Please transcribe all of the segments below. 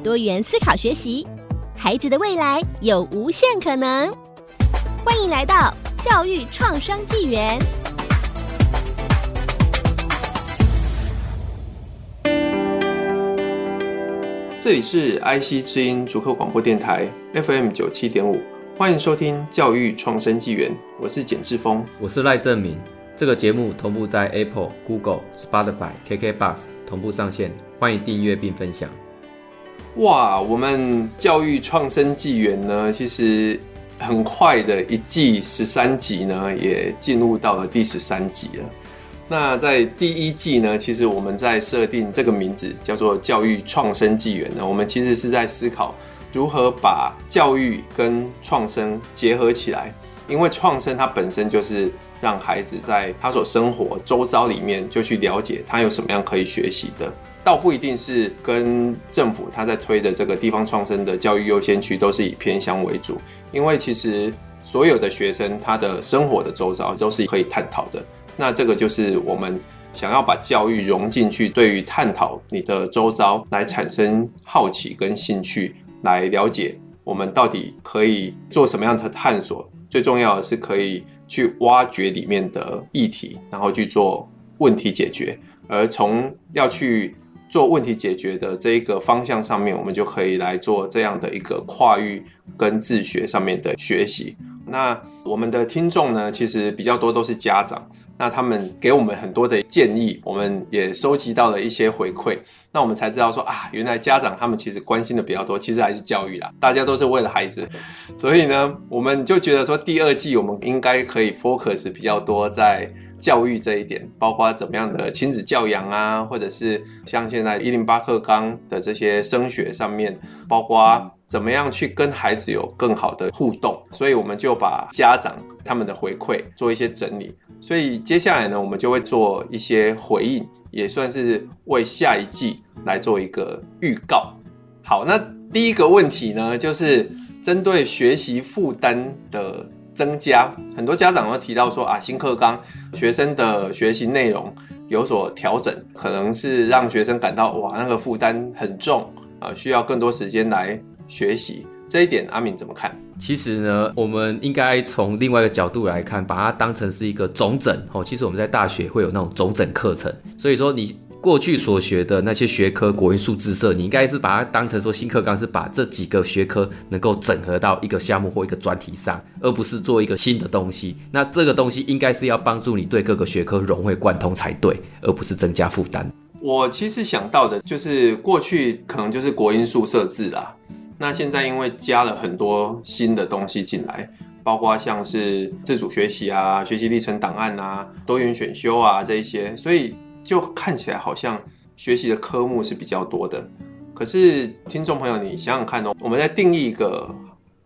多元思考学习，孩子的未来有无限可能。欢迎来到教育创生纪元。这里是 IC 之音足科广播电台 FM 九七点五，欢迎收听教育创生纪元，我是简志峰，我是赖正明。这个节目同步在 Apple、Google、Spotify、KKBox 同步上线，欢迎订阅并分享。哇，我们教育创生纪元呢，其实很快的一季十三集呢，也进入到了第十三集了。那在第一季呢，其实我们在设定这个名字叫做“教育创生纪元”呢，我们其实是在思考如何把教育跟创生结合起来。因为创生它本身就是让孩子在他所生活周遭里面就去了解他有什么样可以学习的，倒不一定是跟政府他在推的这个地方创生的教育优先区都是以偏乡为主。因为其实所有的学生他的生活的周遭都是可以探讨的。那这个就是我们想要把教育融进去，对于探讨你的周遭来产生好奇跟兴趣，来了解我们到底可以做什么样的探索。最重要的是可以去挖掘里面的议题，然后去做问题解决。而从要去做问题解决的这一个方向上面，我们就可以来做这样的一个跨域跟自学上面的学习。那我们的听众呢，其实比较多都是家长。那他们给我们很多的建议，我们也收集到了一些回馈。那我们才知道说啊，原来家长他们其实关心的比较多，其实还是教育啦。大家都是为了孩子，所以呢，我们就觉得说第二季我们应该可以 focus 比较多在教育这一点，包括怎么样的亲子教养啊，或者是像现在一零八课纲的这些升学上面，包括怎么样去跟孩子有更好的互动。所以我们就把家长他们的回馈做一些整理。所以接下来呢，我们就会做一些回应，也算是为下一季来做一个预告。好，那第一个问题呢，就是针对学习负担的增加，很多家长都提到说啊，新课纲学生的学习内容有所调整，可能是让学生感到哇，那个负担很重啊，需要更多时间来学习。这一点阿敏怎么看？其实呢，我们应该从另外一个角度来看，把它当成是一个总整哦。其实我们在大学会有那种总整课程，所以说你过去所学的那些学科，国英数自社，你应该是把它当成说新课纲是把这几个学科能够整合到一个项目或一个专题上，而不是做一个新的东西。那这个东西应该是要帮助你对各个学科融会贯通才对，而不是增加负担。我其实想到的就是过去可能就是国英数设置啦。那现在因为加了很多新的东西进来，包括像是自主学习啊、学习历程档案啊、多元选修啊这一些，所以就看起来好像学习的科目是比较多的。可是听众朋友，你想想看哦，我们在定义一个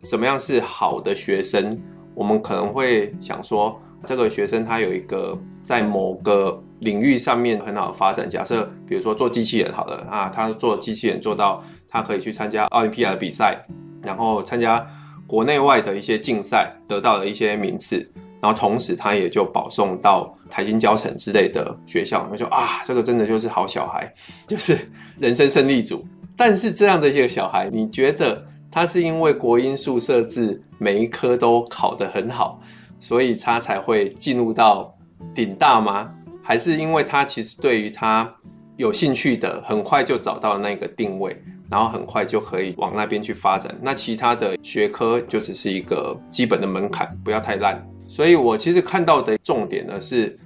什么样是好的学生，我们可能会想说，这个学生他有一个在某个领域上面很好的发展。假设比如说做机器人好了啊，他做机器人做到。他可以去参加奥林匹亚的比赛，然后参加国内外的一些竞赛，得到了一些名次，然后同时他也就保送到台清交成之类的学校。我就啊，这个真的就是好小孩，就是人生胜利组。但是这样的一个小孩，你觉得他是因为国英数设置每一科都考得很好，所以他才会进入到顶大吗？还是因为他其实对于他有兴趣的，很快就找到那个定位？然后很快就可以往那边去发展，那其他的学科就只是一个基本的门槛，不要太烂。所以我其实看到的重点呢，是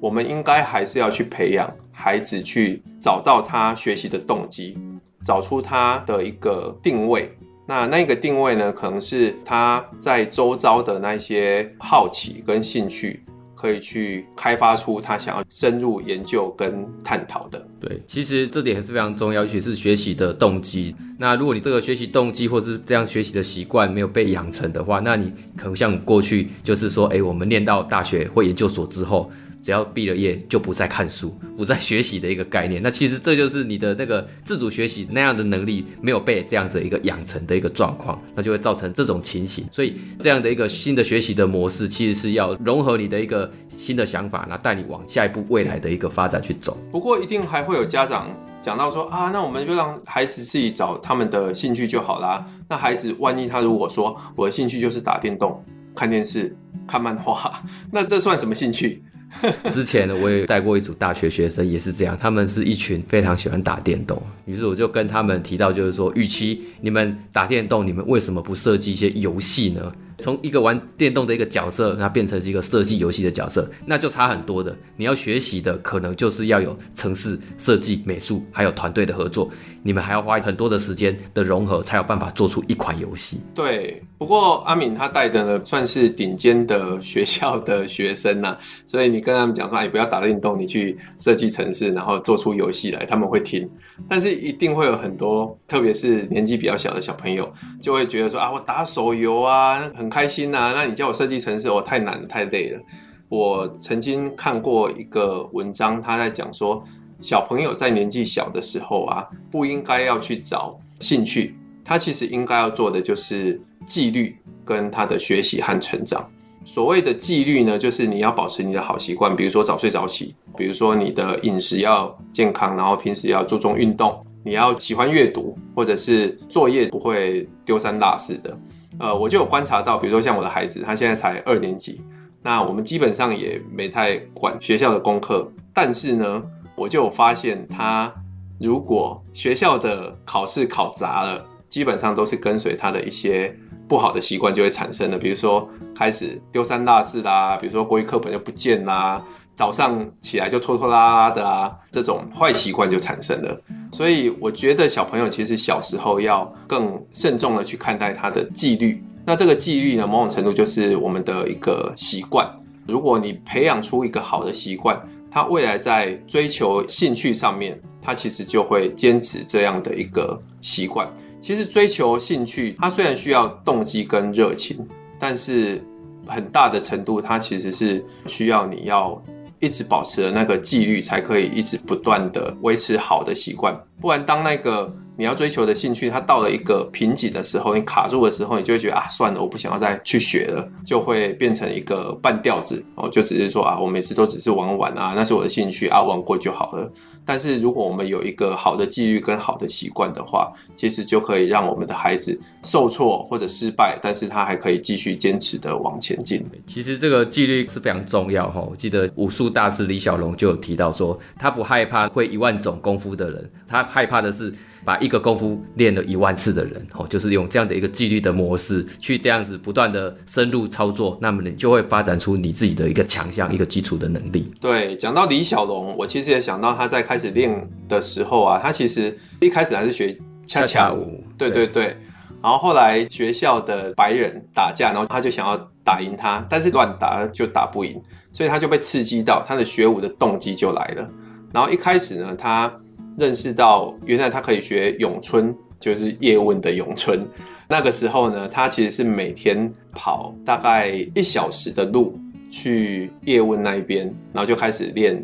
我们应该还是要去培养孩子，去找到他学习的动机，找出他的一个定位。那那个定位呢，可能是他在周遭的那些好奇跟兴趣。可以去开发出他想要深入研究跟探讨的。对，其实这点还是非常重要，尤其是学习的动机。那如果你这个学习动机或是这样学习的习惯没有被养成的话，那你可能像过去就是说，哎，我们念到大学或研究所之后。只要毕了业就不再看书，不再学习的一个概念。那其实这就是你的那个自主学习那样的能力没有被这样子一个养成的一个状况，那就会造成这种情形。所以这样的一个新的学习的模式，其实是要融合你的一个新的想法，那带你往下一步未来的一个发展去走。不过一定还会有家长讲到说啊，那我们就让孩子自己找他们的兴趣就好啦。那孩子万一他如果说我的兴趣就是打电动、看电视、看漫画，那这算什么兴趣？之前呢，我也带过一组大学学生，也是这样，他们是一群非常喜欢打电动。于是我就跟他们提到，就是说，与其你们打电动，你们为什么不设计一些游戏呢？从一个玩电动的一个角色，那变成是一个设计游戏的角色，那就差很多的。你要学习的可能就是要有城市设计、美术，还有团队的合作。你们还要花很多的时间的融合，才有办法做出一款游戏。对，不过阿敏他带的呢，算是顶尖的学校的学生呐、所以你跟他们讲说，哎，不要打电动，你去设计城市，然后做出游戏来，他们会听。但是一定会有很多，特别是年纪比较小的小朋友，就会觉得说啊，我打手游啊，很开心呐、那你叫我设计城市，我太难太累了。我曾经看过一个文章，他在讲说。小朋友在年纪小的时候啊，不应该要去找兴趣，他其实应该要做的就是纪律跟他的学习和成长。所谓的纪律呢，就是你要保持你的好习惯，比如说早睡早起，比如说你的饮食要健康，然后平时要注重运动，你要喜欢阅读，或者是作业不会丢三落四的。呃，我就有观察到，比如说像我的孩子，他现在才二年级，那我们基本上也没太管学校的功课，但是呢。我就发现，他如果学校的考试考砸了，基本上都是跟随他的一些不好的习惯就会产生的，比如说开始丢三落四啦，比如说国语课本就不见啦，早上起来就拖拖拉拉的啊，这种坏习惯就产生了。所以我觉得小朋友其实小时候要更慎重的去看待他的纪律。那这个纪律呢，某种程度就是我们的一个习惯。如果你培养出一个好的习惯，他未来在追求兴趣上面，他其实就会坚持这样的一个习惯。其实追求兴趣，它虽然需要动机跟热情，但是很大的程度，它其实是需要你要一直保持的那个纪律，才可以一直不断的维持好的习惯。不然，当那个你要追求的兴趣，它到了一个瓶颈的时候，你卡住的时候，你就会觉得啊，算了，我不想要再去学了，就会变成一个半吊子哦，就只是说啊，我每次都只是玩玩啊，那是我的兴趣啊，玩过就好了。但是如果我们有一个好的纪律跟好的习惯的话，其实就可以让我们的孩子受挫或者失败，但是他还可以继续坚持的往前进。其实这个纪律是非常重要哈。我记得武术大师李小龙就有提到说，他不害怕会一万种功夫的人，他害怕的是把一个功夫练了一万次的人。哦，就是用这样的一个纪律的模式去这样子不断的深入操作，那么你就会发展出你自己的一个强项、一个基础的能力。对，讲到李小龙，我其实也想到他在。开始练的时候啊，他其实一开始还是学恰恰舞，对对对。然后后来学校的白人打架，然后他就想要打赢他，但是乱打就打不赢，所以他就被刺激到，他的学舞的动机就来了。然后一开始呢，他认识到原来他可以学咏春，就是叶问的咏春。那个时候呢，他其实是每天跑大概一小时的路去叶问那一边，然后就开始练。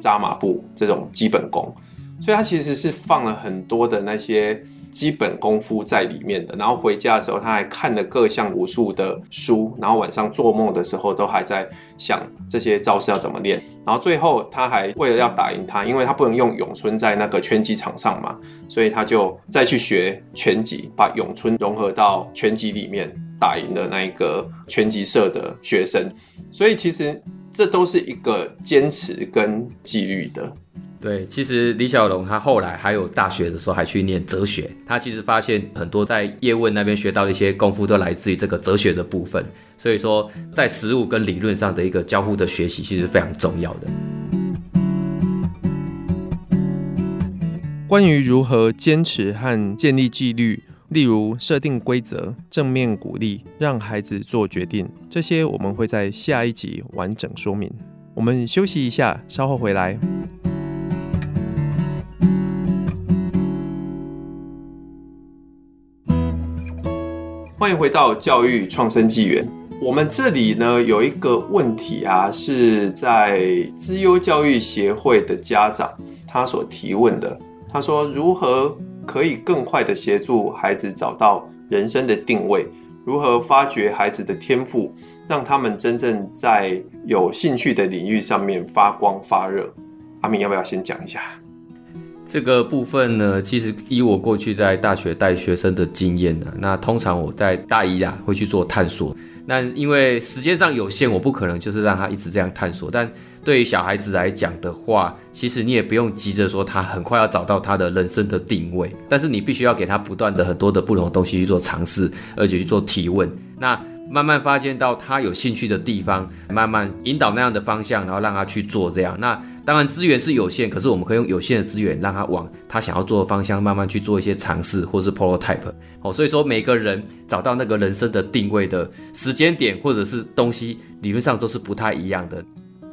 扎马步这种基本功，所以他其实是放了很多的那些基本功夫在里面的。然后回家的时候，他还看了各项武术的书，然后晚上做梦的时候都还在想这些招式要怎么练。然后最后他还为了要打赢他，因为他不能用咏春在那个拳击场上嘛，所以他就再去学拳击，把咏春融合到拳击里面，打赢了那一个拳击社的学生。所以其实。这都是一个坚持跟纪律的。对，其实李小龙他后来还有大学的时候还去念哲学，他其实发现很多在叶问那边学到的一些功夫都来自于这个哲学的部分。所以说，在实务跟理论上的一个交互的学习，其实非常重要的。关于如何坚持和建立纪律，例如设定规则、正面鼓励、让孩子做决定，这些我们会在下一集完整说明。我们休息一下，稍后回来。欢迎回到教育创生纪元。我们这里呢有一个问题啊，是在资优教育协会的家长他所提问的。他说：“如何可以更快的协助孩子找到人生的定位？如何发掘孩子的天赋，让他们真正在有兴趣的领域上面发光发热？”阿明要不要先讲一下？这个部分呢，其实以我过去在大学带学生的经验呢，那通常我在大一啊会去做探索。那因为时间上有限，我不可能就是让他一直这样探索。但对于小孩子来讲的话，其实你也不用急着说他很快要找到他的人生的定位，但是你必须要给他不断的很多的不同的东西去做尝试，而且去做提问。那慢慢发现到他有兴趣的地方，慢慢引导那样的方向，然后让他去做这样。那当然资源是有限，可是我们可以用有限的资源，让他往他想要做的方向慢慢去做一些尝试，或是 prototype。哦，所以说每个人找到那个人生的定位的时间点或者是东西，理论上都是不太一样的。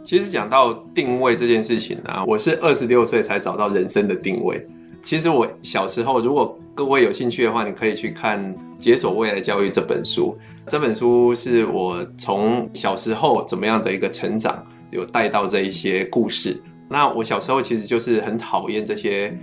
其实讲到定位这件事情呢，我是二十六岁才找到人生的定位。其实我小时候，如果各位有兴趣的话，你可以去看《解锁未来教育》这本书。这本书是我从小时候怎么样的一个成长，有带到这一些故事。那我小时候其实就是很讨厌这些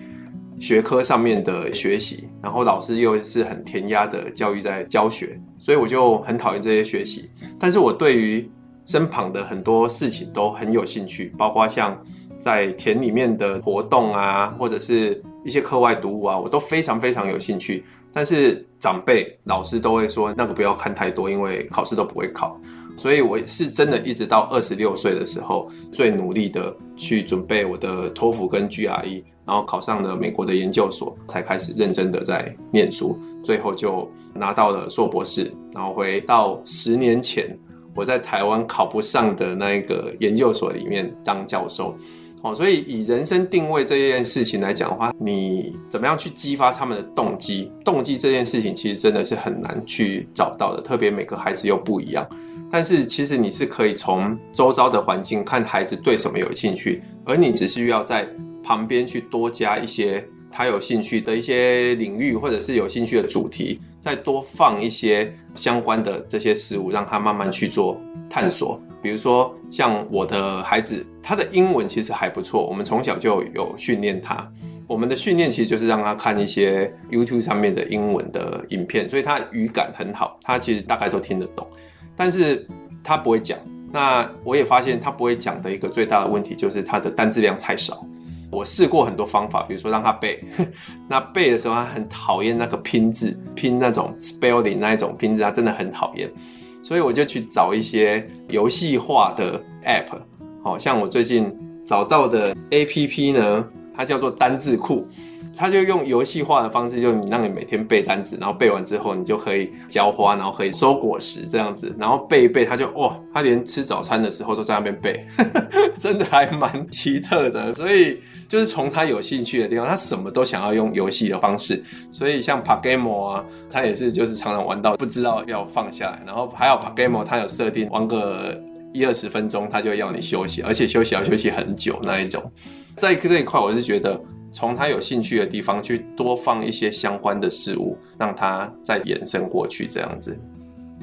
学科上面的学习，然后老师又是很填鸭的教育在教学，所以我就很讨厌这些学习。但是我对于身旁的很多事情都很有兴趣，包括像在田里面的活动啊，或者是一些课外读物啊，我都非常非常有兴趣。但是长辈、老师都会说那个不要看太多，因为考试都不会考。所以我是真的一直到二十六岁的时候，最努力的去准备我的托福跟 GRE，然后考上了美国的研究所，才开始认真的在念书。最后就拿到了硕博士，然后回到十年前我在台湾考不上的那个研究所里面当教授。哦，所以以人生定位这件事情来讲的话，你怎么样去激发他们的动机？动机这件事情其实真的是很难去找到的，特别每个孩子又不一样。但是其实你是可以从周遭的环境看孩子对什么有兴趣，而你只需要在旁边去多加一些他有兴趣的一些领域，或者是有兴趣的主题，再多放一些相关的这些事物，让他慢慢去做探索。比如说，像我的孩子，他的英文其实还不错。我们从小就有训练他。我们的训练其实就是让他看一些 YouTube 上面的英文的影片，所以他语感很好，他其实大概都听得懂。但是他不会讲。那我也发现他不会讲的一个最大的问题就是他的单字量太少。我试过很多方法，比如说让他背，那背的时候他很讨厌那个拼字，拼那种 spelling 那一种拼字，他真的很讨厌。所以我就去找一些游戏化的 App，好像我最近找到的 APP 呢，它叫做单字库，他就用游戏化的方式，就你让你每天背单词，然后背完之后你就可以浇花，然后可以收果实这样子，然后背一背，他就哇，他连吃早餐的时候都在那边背，真的还蛮奇特的，所以。就是从他有兴趣的地方，他什么都想要用游戏的方式，所以像 PaGamO 啊，他也是就是常常玩到不知道要放下来，然后还有 PaGamO，他有设定玩个一二十分钟，他就要你休息，而且休息要休息很久那一种。在这一块，我是觉得从他有兴趣的地方去多放一些相关的事物，让他再延伸过去这样子。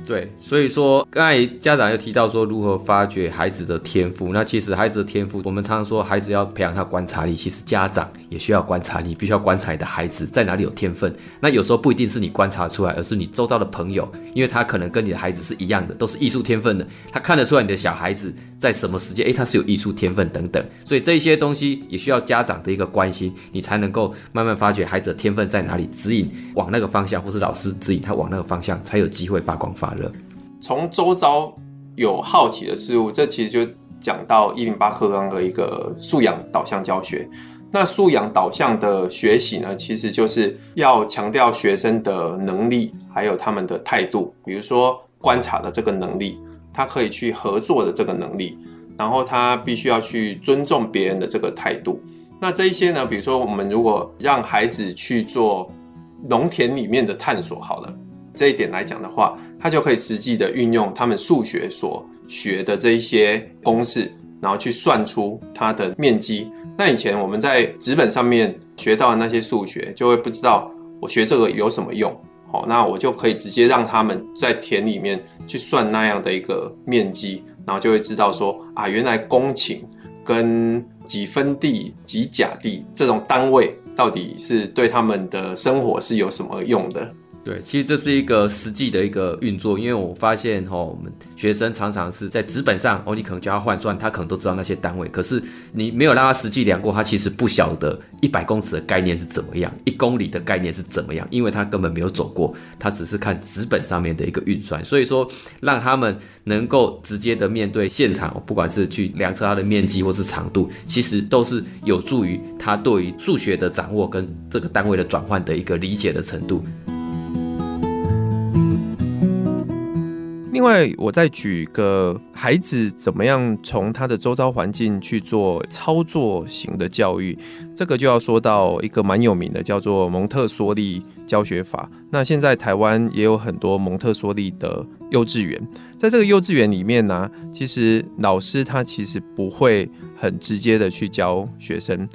对，所以说刚才家长又提到说如何发掘孩子的天赋，那其实孩子的天赋，我们常常说孩子要培养他观察力，其实家长也需要观察力，必须要观察你的孩子在哪里有天分。那有时候不一定是你观察出来，而是你周遭的朋友，因为他可能跟你的孩子是一样的，都是艺术天分的，他看得出来你的小孩子在什么时间，诶，他是有艺术天分等等。所以这些东西也需要家长的一个关心，你才能够慢慢发掘孩子的天分在哪里，指引往那个方向，或是老师指引他往那个方向，才有机会发光发。从周遭有好奇的事物，这其实就讲到一零八课纲的一个素养导向教学。那素养导向的学习呢，其实就是要强调学生的能力，还有他们的态度。比如说观察的这个能力，他可以去合作的这个能力，然后他必须要去尊重别人的这个态度。那这一些呢，比如说我们如果让孩子去做。农田里面的探索好了，这一点来讲的话，他就可以实际的运用他们数学所学的这一些公式，然后去算出它的面积。那以前我们在纸本上面学到的那些数学，就会不知道我学这个有什么用。好，那我就可以直接让他们在田里面去算那样的一个面积，然后就会知道说啊，原来公顷跟几分地、几甲地这种单位，到底是对他们的生活是有什么用的。对，其实这是一个实际的一个运作，因为我发现哈，我们学生常常是在纸本上哦，你可能叫他换算，他可能都知道那些单位，可是你没有让他实际量过，他其实不晓得一百公尺的概念是怎么样，一公里的概念是怎么样，因为他根本没有走过，他只是看纸本上面的一个运算，所以说让他们能够直接的面对现场，不管是去量测它的面积或是长度，其实都是有助于他对于数学的掌握跟这个单位的转换的一个理解的程度。另外，我再举个孩子怎么样从他的周遭环境去做操作型的教育，这个就要说到一个蛮有名的，叫做蒙特梭利教学法。那现在台湾也有很多蒙特梭利的幼稚园，在这个幼稚园里面呢，其实老师他其实不会很直接的去教学生。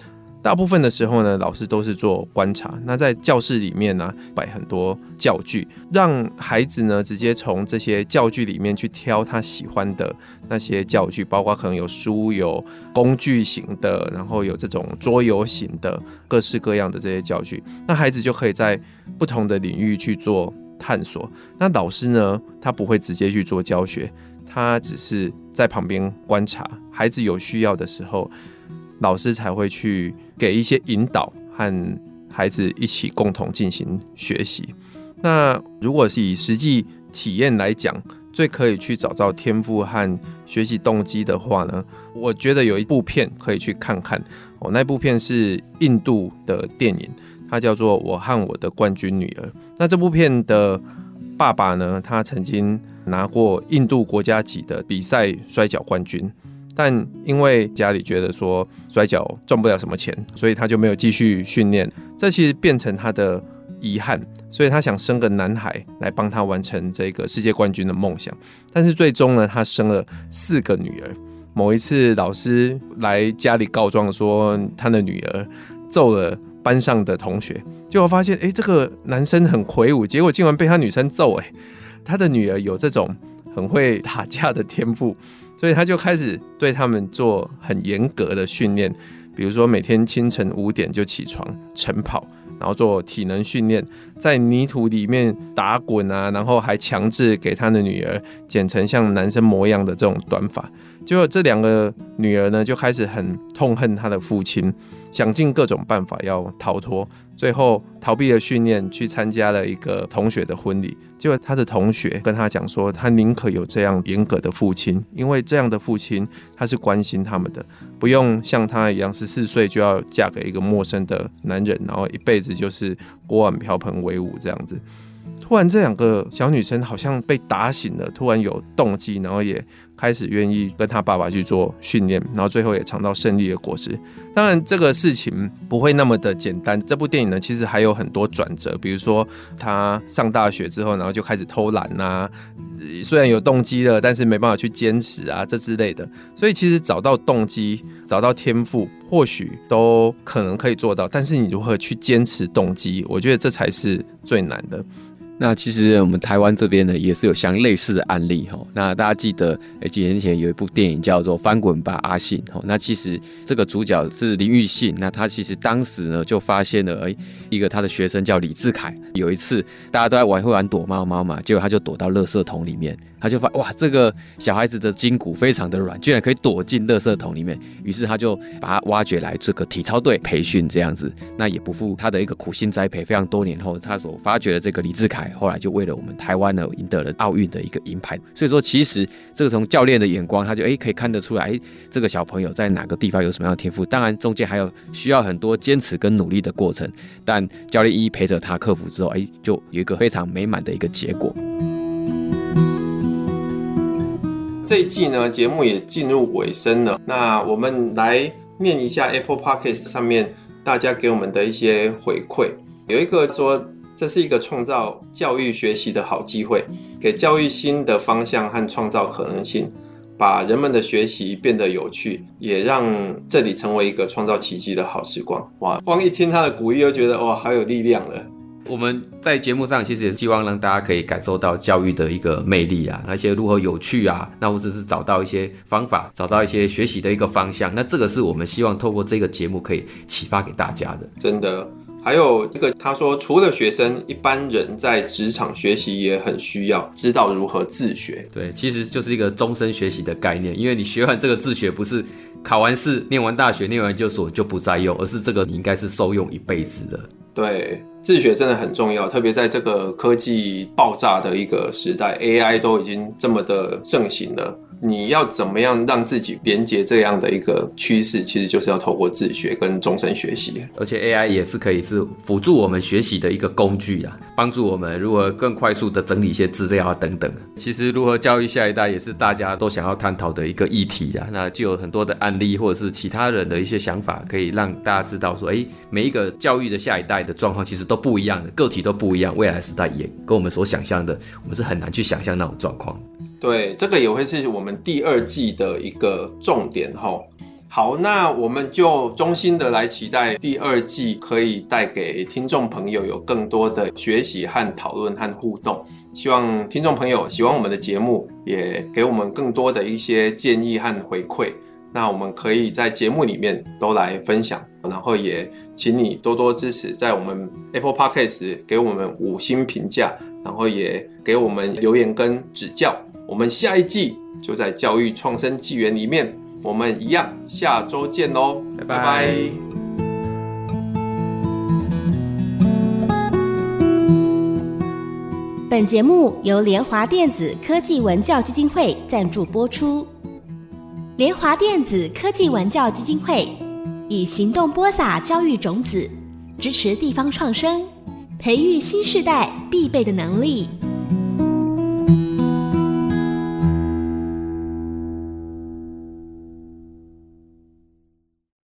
大部分的时候呢，老师都是做观察。那在教室里面呢，摆很多教具，让孩子呢直接从这些教具里面去挑他喜欢的那些教具，包括可能有书、有工具型的，然后有这种桌游型的，各式各样的这些教具。那孩子就可以在不同的领域去做探索。那老师呢，他不会直接去做教学，他只是在旁边观察。孩子有需要的时候，老师才会去。给一些引导，和孩子一起共同进行学习。那如果是以实际体验来讲，最可以去找到天赋和学习动机的话呢，我觉得有一部片可以去看看哦。那部片是印度的电影，它叫做《我和我的冠军女儿》。那这部片的爸爸呢，他曾经拿过印度国家级的比赛摔角冠军。但因为家里觉得说摔跤赚不了什么钱，所以他就没有继续训练。这其实变成他的遗憾，所以他想生个男孩来帮他完成这个世界冠军的梦想。但是最终呢，他生了四个女儿。某一次老师来家里告状说他的女儿揍了班上的同学，结果发现哎，这个男生很魁梧，结果竟然被他女生揍。哎，他的女儿有这种很会打架的天赋。所以他就开始对他们做很严格的训练，比如说每天清晨五点就起床晨跑，然后做体能训练，在泥土里面打滚啊，然后还强制给他的女儿剪成像男生模样的这种短发。结果这两个女儿呢，就开始很痛恨她的父亲，想尽各种办法要逃脱。最后逃避了训练，去参加了一个同学的婚礼。结果他的同学跟他讲说，他宁可有这样严格的父亲，因为这样的父亲他是关心他们的，不用像他一样十四岁就要嫁给一个陌生的男人，然后一辈子就是锅碗瓢盆为伍这样子。突然，这两个小女生好像被打醒了，突然有动机，然后也开始愿意跟他爸爸去做训练，然后最后也尝到胜利的果实。当然，这个事情不会那么的简单。这部电影呢，其实还有很多转折，比如说他上大学之后，然后就开始偷懒呐，虽然有动机了，但是没办法去坚持啊，这之类的。所以，其实找到动机、找到天赋，或许都可能可以做到，但是你如何去坚持动机，我觉得这才是最难的。那其实我们台湾这边呢，也是有相类似的案例哈。那大家记得，哎，几年前有一部电影叫做《翻滚吧，阿信》哈。那其实这个主角是林玉信，那他其实当时呢就发现了，哎，一个他的学生叫李志凯。有一次大家都在玩会玩躲猫猫嘛，结果他就躲到垃圾桶里面。他就发哇，这个小孩子的筋骨非常的软，居然可以躲进垃圾桶里面。于是他就把他挖掘来这个体操队培训这样子。那也不负他的一个苦心栽培，非常多年后，他所发掘的这个李志凯，后来就为了我们台湾呢赢得了奥运的一个银牌。所以说，其实这个从教练的眼光，他就诶可以看得出来，这个小朋友在哪个地方有什么样的天赋。当然中间还有需要很多坚持跟努力的过程，但教练一一陪着他克服之后，诶就有一个非常美满的一个结果。这一季呢，节目也进入尾声了。那我们来念一下 Apple Podcast 上面大家给我们的一些回馈。有一个说，这是一个创造教育学习的好机会，给教育新的方向和创造可能性，把人们的学习变得有趣，也让这里成为一个创造奇迹的好时光。哇，光一听他的鼓励，又觉得哇，好有力量了。我们在节目上其实也希望让大家可以感受到教育的一个魅力啊，那些如何有趣啊，那或者是找到一些方法，找到一些学习的一个方向，那这个是我们希望透过这个节目可以启发给大家的。真的，还有这个他说，除了学生，一般人在职场学习也很需要知道如何自学。对，其实就是一个终身学习的概念，因为你学完这个自学，不是考完试、念完大学、念完研究所就不再用，而是这个你应该是受用一辈子的。对，自学真的很重要，特别在这个科技爆炸的一个时代，AI 都已经这么的盛行了。你要怎么样让自己连接这样的一个趋势？其实就是要透过自学跟终身学习。而且 AI 也是可以是辅助我们学习的一个工具啊，帮助我们如何更快速的整理一些资料啊等等。其实如何教育下一代也是大家都想要探讨的一个议题啊。那就有很多的案例或者是其他人的一些想法，可以让大家知道说，哎，每一个教育的下一代的状况其实都不一样的，个体都不一样，未来时代也跟我们所想象的，我们是很难去想象那种状况。对，这个也会是我们第二季的一个重点哈。好，那我们就衷心的来期待第二季可以带给听众朋友有更多的学习和讨论和互动。希望听众朋友喜欢我们的节目，也给我们更多的一些建议和回馈。那我们可以在节目里面都来分享，然后也请你多多支持，在我们 Apple Podcast 给我们五星评价，然后也给我们留言跟指教。我们下一季就在教育创生纪元里面，我们一样，下周见喽，拜拜。拜拜。本节目由联华电子科技文教基金会赞助播出。联华电子科技文教基金会以行动播撒教育种子，支持地方创生，培育新世代必备的能力。